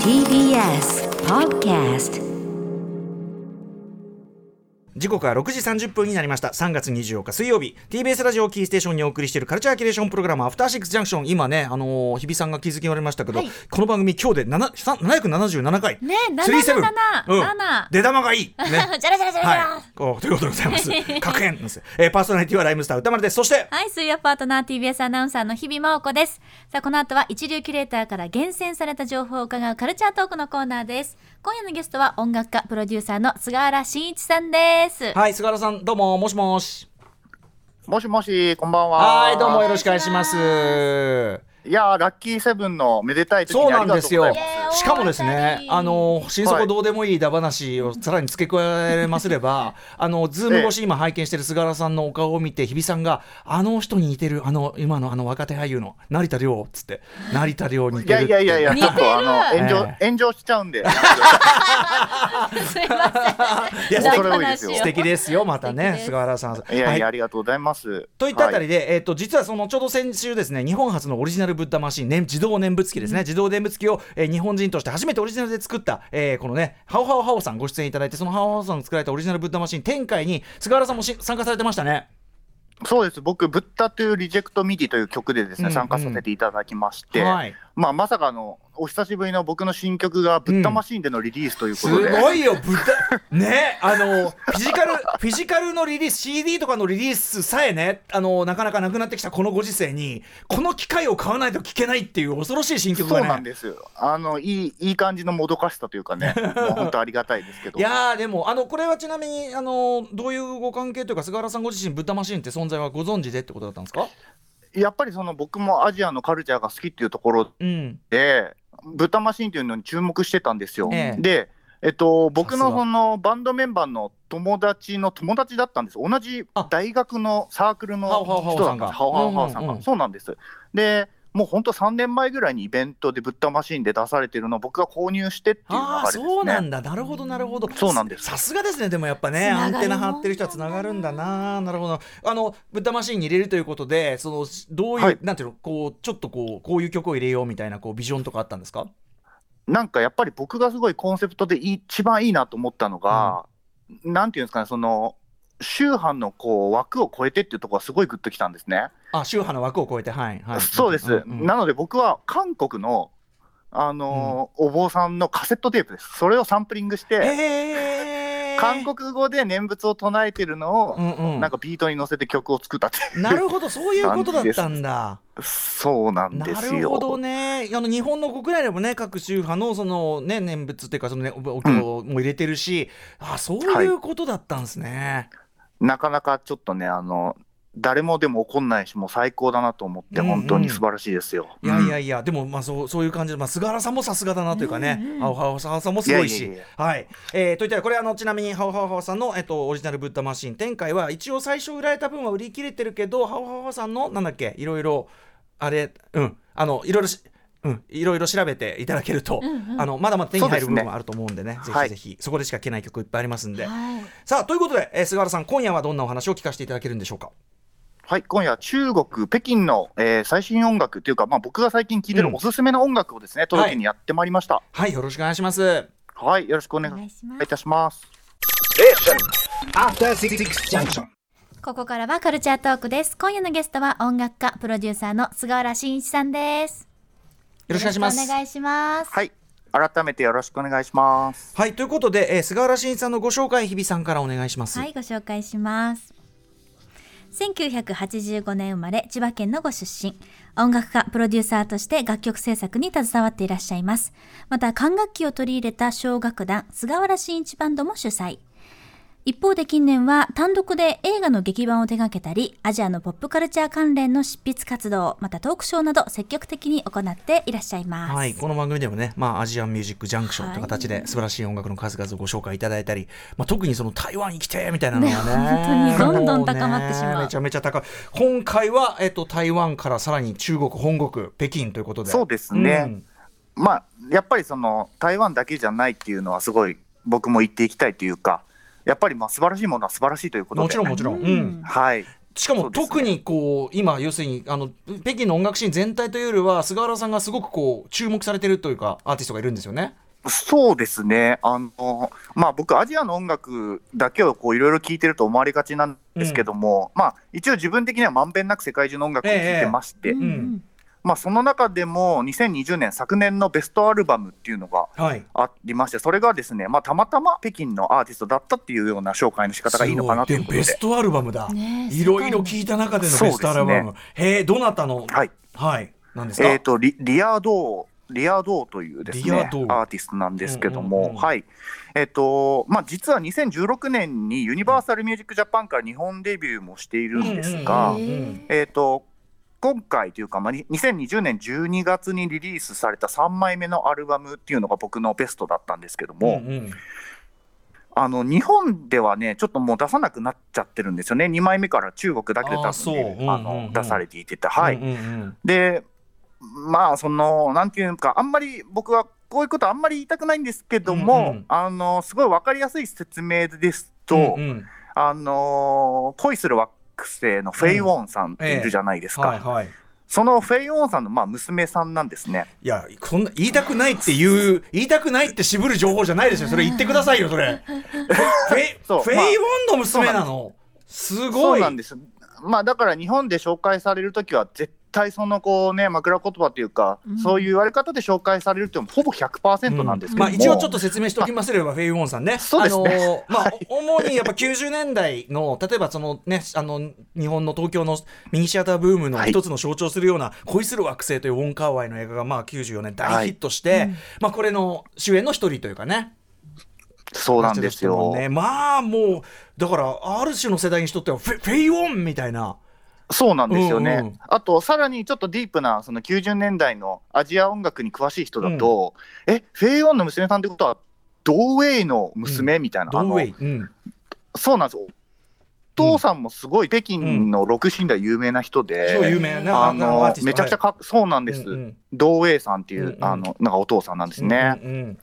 TBS Podcast 時刻は6時30分になりました。3月24日水曜日。TBS ラジオキーステーションにお送りしているカルチャーキュレーションプログラムアフターシックスジャンクション。今ねあのー日比さんが気づき言われましたけど、はい。この番組今日で7 777回。ね37 777うん。7出玉がいい。ね。じゃらじゃらじゃらじゃらはい。こうということでございます。確変です、えー、パーソナリティはライムスター歌丸です。そしてはい、水曜パートナー TBS アナウンサーの日々真央子です。さあ、この後は一流キュレーターから厳選された情報を伺うカルチャートークのコーナーです。今夜のゲストは音楽家、プロデューサーの菅原慎一さんです。はい菅原さんどうももしもし。もしもし、こんばんは。はいどうもよろしくお願いします。いやー、ラッキーセブンのめでたい時にそうなんですよしかもですねあの心底どうでもいいだ話をさらに付け加えますれば あのズーム越し今拝見してる菅原さんのお顔を見て日比さんがあの人に似てるあの今のあの若手俳優の成田凌っつって成田凌に似いてるやいやいやいや、似てる。ちょっとあの炎上、ええ。炎上しちゃうんで。すいません。いや恐れ多いですよ。素敵ですよまたね菅原さんいやいや、はい。ありがとうございます。といったあたりで。で、えっと実はそのちょうど先週ですね日本初のオリジナルブッダマシン、ね、自動念仏機ですね、自動念仏機を、えー日本人として初めてオリジナルで作った、えーこのねハオハオハオさんご出演いただいてそのハオハオさんが作られたオリジナルブッダマシン展開に菅原さんもし参加されてましたね。そうです。僕、ブッダというリジェクトミディという曲でですね、うん参加させていただきまして、はい。まあ、まさかの、お久しぶりの僕の新曲がブッダマシンでのリリースということで。すごいよ、ブッダ、ね、あの、フィジカル、フィジカルのリリース、CD とかのリリースさえね、あの、なかなかなくなってきたこのご時世に、この機械を買わないと聴けないっていう恐ろしい新曲そうがね。なんですよ。あの、いい、いい感じのもどかしさというかね、もう本当ありがたいですけど。いやーでもあのこれはちなみにあのどういうご関係というか菅原さんご自身ブッダマシンって存在はご存知でってことだったんですか？やっぱりその僕もアジアのカルチャーが好きっていうところうんで、ブッダマシンっていうのに注目してたんですよ。ええで、えっと、僕のそのバンドメンバーの友達の友達だったんです。同じあ大学のサークルの人だったんです。ハオハオハオさんうんうんうんが。そうなんです。で、もう本当3年前ぐらいにイベントでブッダマシンで出されてるのを僕が購入してっていう流ああれですね。そうなんだ。なるほどなるほど。そうなんです。さすがですねでもやっぱねアンテナ張ってる人はつながるんだななるほど。あのブッダマシンに入れるということでそのどういう、はい。なんていうのこうちょっとこうこういう曲を入れようみたいなこうビジョンとかあったんですか？なんかやっぱり僕がすごいコンセプトで一番いいなと思ったのが、なんていうんですかね、その宗派のこう枠を超えてっていうところがすごいグッときたんですね。あ宗派の枠を超えてはいはいそうです、んんなので僕は韓国の、あのーお坊さんのカセットテープです。それをサンプリングして、えー、韓国語で念仏を唱えてるのを、うんうんなんかビートに乗せて曲を作ったっていう。なるほどそういうことだったんだそうなんなですよ。るほどねあの日本の国内でもね各宗派のその、ね、念仏っていうかその、ね、おお経も入れてるし、あそういうことだったんですね。なかなかちょっとね、あの、誰もでも怒んないし、もう最高だなと思って、うんうん。本当に素晴らしいですよ。いやいやいや、でもまあそうそういう感じで、まあ、菅原さんもさすがだなというかね、うんうんハオハオさんもすごいし。いやいやいやはい。えーといったらこれあのちなみにハオハオハオさんの、えっと、オリジナルブッダマシン展開は一応最初売られた分は売り切れてるけどハオハオさんのなんだっけいろいろあれうん。あのいろいろしうん、いろいろ調べていただけると、うんうんあのまだまだ手に入る部分もあると思うんでねぜはいひぜひ、そこでしか聴けない曲いっぱいありますんで、はい。さあということで、えー菅原さん今夜はどんなお話を聞かせていただけるんでしょうか？はい、今夜は中国、北京の、えー最新音楽というか、まあ、僕が最近聴いてうんるおすすめの音楽をですね、届けにやってまいりました。はいよろしくお願いしますはい、よろしくおお願い願いしますいた。します。ここからはカルチャートークです。今夜のゲストは音楽家、プロデューサーの菅原慎一さんです。よろしくお願いしますお願いします。はい、改めてよろしくお願いします。はいということで、えー菅原慎一さんのご紹介日比さんからお願いします、はい、ご紹介します。1985年生まれ、千葉県のご出身。音楽家、プロデューサーとして楽曲制作に携わっていらっしゃいます。また、管楽器を取り入れた小楽団、菅原慎一バンドも主催。一方で近年は単独で映画の劇版を手掛けたり、アジアのポップカルチャー関連の執筆活動、またトークショーなど積極的に行っていらっしゃいます。はい、この番組でもね、まあ、アジアンミュージックジャンクションとい。う形で素晴らしい音楽の数々をご紹介いただいたり、まあ、特にその台湾に来てみたいなのがね。ね本当にどんどん高まってしまう。もねめちゃめちゃ高い。今回は、えっと、台湾からさらに中国本国北京ということで。そうですね。ん。まあ、やっぱりその台湾だけじゃないっていうのは、すごい僕も言っていきたいというか、やっぱりまあ素晴らしいものは素晴らしいということで、もちろんもちろん、ううん。んはい、しかも特にこう今要するにあの北京の音楽シーン全体というよりは菅原さんがすごくこう注目されてるというかアーティストがいるんですよね。そうですね、あのまあ、僕、アジアの音楽だけをこういろいろ聴いてると思われがちなんですけども、まあ、一応、自分的にはまんべんなく世界中の音楽を聴いてまして、うん。うんまあ、その中でも2020年、昨年のベストアルバムっていうのがはい。ありまして、それがですね、まあ、たまたま北京のアーティストだったっていうような紹介の仕方がいいのかなということで。すごい。でベストアルバムだ。ねえいろいろ聞いた中でのベストアルバム。そうへえどなたの？はい。はい。なんですか？えー、とリリアドー、リアドーというですねリアドー。アーティストなんですけども、うんうんうん。はい。えーとまあ、実は2016年にユニバーサル・ミュージック・ジャパンから日本デビューもしているんですが、うんうんうん。えー、と今回というか、まあ、に2020年12月にリリースされた3枚目のアルバムっていうのが僕のベストだったんですけども、うんうん。あの日本ではね、ちょっともう出さなくなっちゃってるんですよね、2枚目から中国だけで多あの出されていてて、はい。うんうん。うんで、まあ、その、なんていうか、あんまり僕はこういうことあんまり言いたくないんですけども、うんうんあのすごい分かりやすい説明ですと、うんうん。あの恋する惑星のフェイ・ウォンさんっているじゃないですか、はいはい。そのフェイ・ウォンさんのまあ娘さんなんですね。いや、こんな言いたくないっていう、言いたくないって渋る情報じゃないですよ。それ言ってくださいよ、それ。フェイ、そうフェイウォンの娘なの。すそごい。うなんです。まあだから日本で紹介されるときは絶対そのこうね枕言葉というか、うん。そういう言われ方で紹介されるっていうのもほぼ100%なんですけども、まあ一応ちょっと説明しておきますれば、フェイ・ウォンさんね。そうですね。あのー まあ、主にやっぱ90年代の、例えばそのね、あの、日本の東京のミニシアターブームのはい。一つの象徴するような、恋する惑星というウォン・カーワイの映画が、まあ94年大ヒットして、まあこれの主演の一人というかね。そうなんですよ。ね、まあもう、だから、ある種の世代にしとってはフェ、フェイ・ウォンみたいな。そうなんですよね。うんうんあと、さらにちょっとディープな、その90年代のアジア音楽に詳しい人だと、え、フェイ・ウォンの娘さんってことは、ドーウェイの娘、みたいな？あのドーウェイ。うん。そうなんですよ。お父さんもすごい北京のロックシーンでは有名な人で、超有名なあのめちゃくちゃかっそうなんです、うんうんドーウェイさんっていう、うんうんあのなんかお父さんなんですね。うんうんうん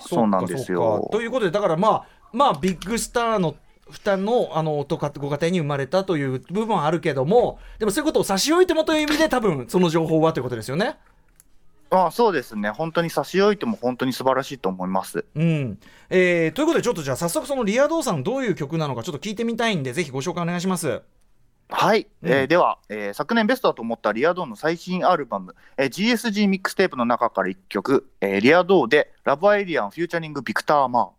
そうなんですよということでだからまあまあビッグスターの二人のあのとかご家庭に生まれたという部分はあるけどもでもそういうことを差し置いてもという意味で多分その情報はということですよね。あそうですね、本当に差し置いても本当に素晴らしいと思います。うんえーということでちょっとじゃあ早速そのリアドーさんどういう曲なのかちょっと聞いてみたいんでぜひご紹介お願いします。はい、うんえーでは、えー昨年ベストだと思ったリアドーの最新アルバム、えー GSG ミックステープの中から1曲、えーリアドーで Love Alien フューチャリングビクター・マ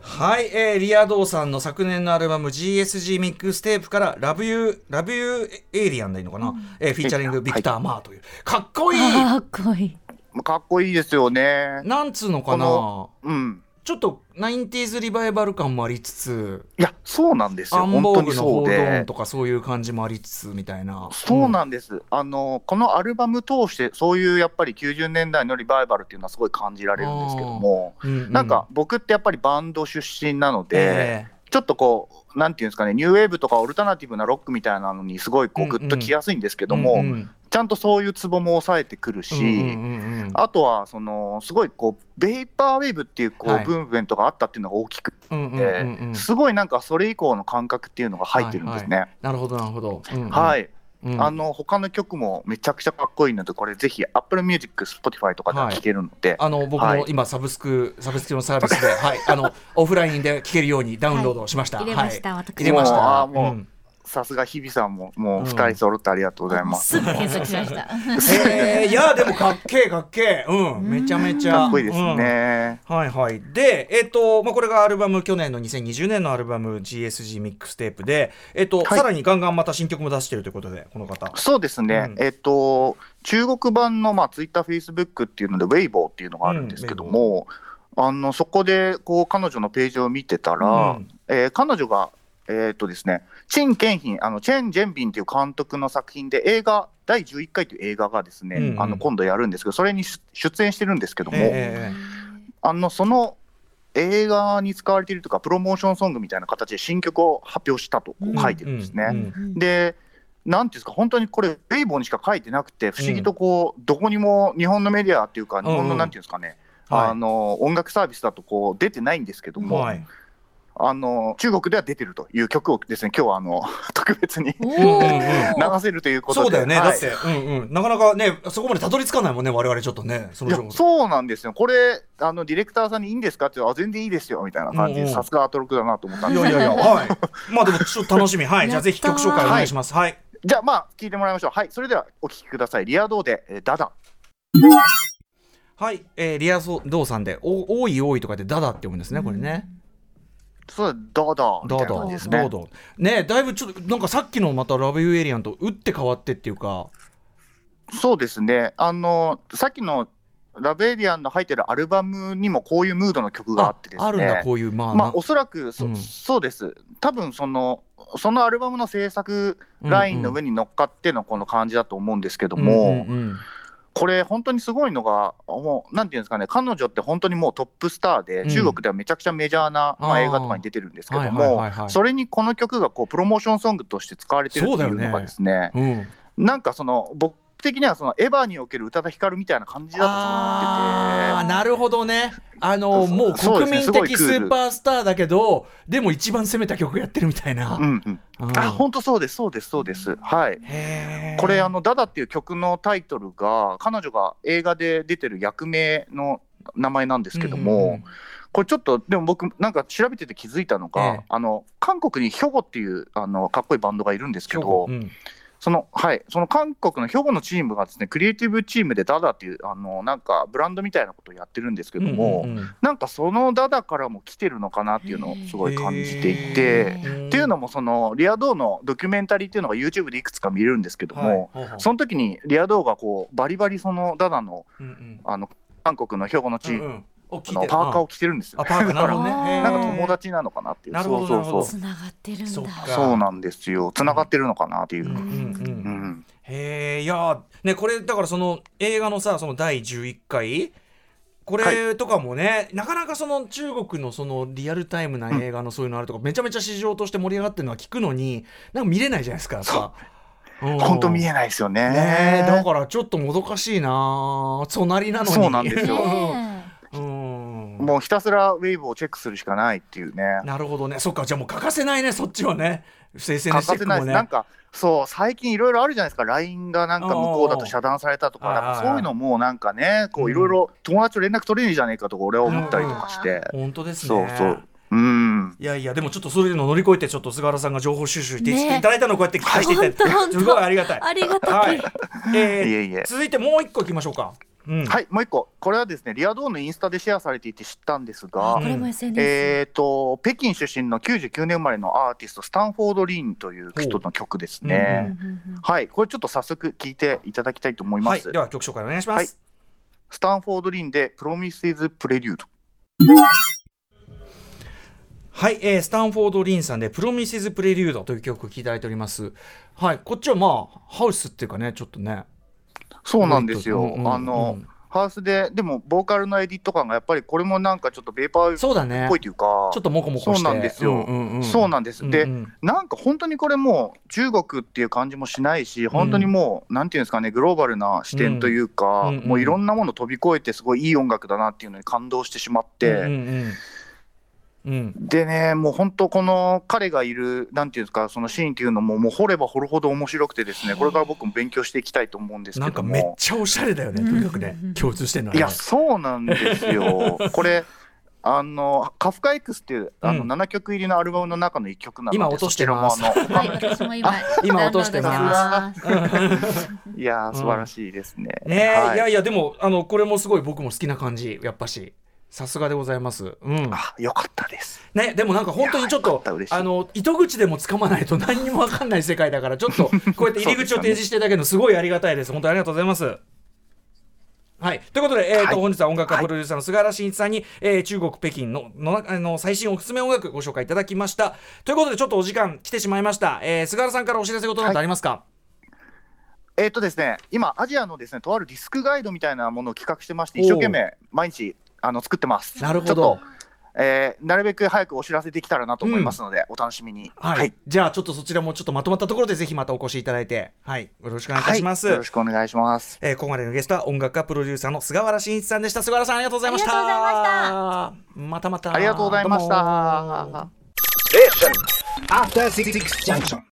はい、えーリアドーさんの昨年のアルバム GSG ミックステープからラブユーラブユーエイリアンでいいのかな、えーフィーチャリングビクター・マーという、かっこいいかっこいい。ー。かっこいいですよね。なんつうのかこなのうん。ちょっと 90s リバイバル感もありつついや、そうなんですよ。アンボー本当にそグの報道。とかそういう感じもありつつみたいな。そうなんです、あのこのアルバム通して、そういうやっぱり90年代のリバイバルっていうのはすごい感じられるんですけども、うんうん。なんか僕ってやっぱりバンド出身なので、えちょっとこう、なんていうんですかね、ニューウェーブとかオルタナティブなロックみたいなのにすごいこううんうん。グッときやすいんですけえども、うんうんちゃんとそういうツボも抑えてくるし、うんうんうんうん。あとはそのすごいこうベイパーウェーブっていうこう、はい。ブームメントがあったっていうのが大きくうんうんて、うんうん。すごいなんかそれ以降の感覚っていうのが入ってるんですね。なるほどなるほど、うんうん。はい、うん。あの他の曲もめちゃくちゃかっこいいので、これぜひ Apple Music、Spotify とかで聴けるので、あの僕はい。も今サブスク、サブスクのサービスで、はい、あのオフラインで聴けるようにダウンロードしました。はい。入れましたはい。私入れました。もうあーもううんさすが日比さんももううん。2人揃ってありがとうございます。すぐ検索しました。えーいやでもかっけえかっけえ、うん、めちゃめちゃ。かっこいいですうん。ね。はいはい。で、えっ、と、まあ、これがアルバム、去年の2020年のアルバム GSG ミックステープで、えっ、と、はい。さらにガンガンまた新曲も出してるということで、この方。そうですね、うん。えっと、中国版の、まあ、Twitter、Facebook っていうので、ウェイボーっていうのがあるんですけども、あのそこでこう彼女のページを見てたら、うん。えー彼女が、えっとですね、チン・ケンヒン、あのチェン・ジェンビンっていう監督の作品で、映画、第11回という映画がですね、うんうん。あの今度やるんですけど、それに出出演してるんですけども、えあのその映画に使われているとか、プロモーションソングみたいな形で新曲を発表したと書いてるんですね。うんうんで、なんていうんですか、本当にこれ、ウェイボーにしか書いてなくて、不思議とこう、どこにも日本のメディアっていうか、日本うんうん。のなんていうんですかね、はい。あの音楽サービスだとこう出てないんですけども、はい。あの中国では出てるという曲をですね今日はあの 特別に流ー。せるということで。そうだよね、はい。だって、うんうん、なかなかねそこまでたどり着かないもんね我々ちょっとねそうなんですよ。これあのディレクターさんにいいんですか？ってあ全然いいですよみたいな感じうんうんでさすがアトロクだなと思ったんですいやいやいやはい。まあでもちょっと楽しみ。はい。じゃあぜひ曲紹介お願いします。はい。じゃあまあ聞いてもらいましょう。はい。それではお聴きください。リアドーでえーダダ。はい、えー、リアソドーさんで「お多い多い」とかで「ダダ」って読むんですねこれね。そうダダみたいな感じですね。ねだいぶちょっとなんかさっきのまた「ラブユーエリアン」と打って変わってっていうか。そうですね。あのさっきのラベリアンの入ってるアルバムにもこういうムードの曲があってですね。あるんだこういうまあ、まあ、おそらくそ,、うん。そうです、多分その、そのアルバムの制作ラインの上に乗っかってのこの感じだと思うんですけども、うんうんこれ、本当にすごいのが、もうなんていうんですかね、彼女って本当にもうトップスターで、うん。中国ではめちゃくちゃメジャーな、まあ、映画とかに出てるんですけどはいもはいはいはい、それにこの曲がこうプロモーションソングとして使われてるっていうのがですね、うん。なんかその、僕的にはそのエヴァにおける宇多田ヒカルみたいな感じだと思ってて。あーなるほどね。あのそもう国民的スーパースターだけどでも一番攻めた曲やってるみたいな、うんうん、うん。あ本当そうです、そうです、そうです。はい。これあの「ダダ」っていう曲のタイトルが彼女が映画で出てる役名の名前なんですけども、うんうんうん。これちょっとでも僕なんか調べてて気づいたのが、ええ。あの韓国にヒョゴっていうあのかっこいいバンドがいるんですけど、うんそのはい。その韓国のヒョゴのチームがですねクリエイティブチームでダダっていうあのなんかブランドみたいなことをやってるんですけども、うんうんうん。なんかそのダダからも来てるのかなっていうのをすごい感じていて。っていうのもそのリアドーのドキュメンタリーっていうのが YouTube でいくつか見れるんですけども、はい。その時にリアドーがこうバリバリそのダダのうんうん。あの韓国の兵庫のチームうんうんお聞いてのパーカーを着てるんですよ。あ。パーカーなるほどね。なんか友達なのかなっていう。なるほどそうそうそつながってるんだ。そう。そうなんですよ。繋がってるのかなっていう。うんうんうん。うん。へえいやーねこれだからその映画のさその第11回これとかもね、なかなかその中国のそのリアルタイムな映画のそういうのあるとか、めちゃめちゃ市場として盛り上がってるのは聞くのになんか見れないじゃないですかやっぱ。本当見ええないですよね。ね。だからちょっともどかしいな隣なのに。そうなんですよもうひたすらウェーブをチェックするしかないっていうね。なるほどね。そっか。じゃあもう欠かせないね。そっちはね。SNS チ欠かせない。です。ェックもね。なんかそう最近いろいろあるじゃないですか。LINE がなんか向こうだと遮断されたとかなんかそういうのもなんかねこういろいろ友達と連絡取れねえじゃねえかとか俺は思ったりとかして、本当ですね。そうそう。うん。いやいやでもちょっとそういうの乗り越えてちょっと菅原さんが情報収集してねいただいたのをこうやって聞かせていただいて、はい本当本当。すごいありがたい。ありがたきはい。えーいえいえ。続いてもう一個いきましょうか。うん。はいもう一個これはですねリアドーンのインスタでシェアされていて知ったんですが、これも SNS、えー、と北京出身の99年生まれのアーティストスタンフォード・リーンという人の曲ですね。はいこれちょっと早速聞いていただきたいと思います。はい。では曲紹介お願いします。はいスタンフォード・リーンで「プロミセズ・プレリュードはい、えースタンフォード・リンさんで「プロミセス・プレリュード」という曲を聴いていただいております。はい、こっちはまあハウスっていうかねちょっとね。」そうなんですよ。うんうんうんあのハウスででもボーカルのエディット感がやっぱりこれもなんかちょっとベーパーっそうだね。ぽいというかちょっとモコモコして。そうなんですよ。うんうんうん。そうなんです。で、うんうん。なんか本当にこれもう中国っていう感じもしないし、本当にもう、なんていうんですかね、グローバルな視点というか、うんうんうん。もういろんなもの飛び越えて、すごいいい音楽だなっていうのに感動してしまって、うんうんうんうんでね、もう本当、この彼がいる、なんていうんですか、そのシーンっていうのも、もう掘れば掘るほど面白くてですね、これから僕も勉強していきたいと思うんですなんか。めっちゃおしゃれだよねとにかくね共通してるのはいねや、そうなんですよ。これあのカフカ X っていうあのうん7曲入りのアルバムの中の1曲なので、今落としてますい、私も今、今落としてます。いやー、素晴らしいですね。ねえ、はいい、やいやでもあのこれもすごい僕も好きな感じやっぱしさすがでございます。うん。あ、よかったです。ねでもなんか本当にちょっとあの糸口でもつかまないと何にも分かんない世界だからちょっと こうやって入り口を提示していただけるのすごいありがたいです。本当にありがとうございます。はい、ということで、えーとはい。本日は音楽家プロデューサーの菅原慎一さんに、えー中国・北京ののあの最新おすすめ音楽ご紹介いただきました。ということでちょっとお時間来てしまいました、えー菅原さんからお知らせことなんてありますか、えっ、とですね、今、アジアのですね、とあるディスクガイドみたいなものを企画してまして、一生懸命毎日あの作ってます。なるほど。ちょっとえーなるべく早くお知らせできたらなと思いますので、お楽しみに。はい、じゃあちょっとそちらもちょっとまとまったところでぜひまたお越しいただいて。はい。よろしくお願いいたします、はいよろしくお願いします。えー、ここまでのゲストは音楽家プロデューサーの菅原慎一さんでした。菅原さんありがとうございました。ありがとうございままたまた。ありがとうございました。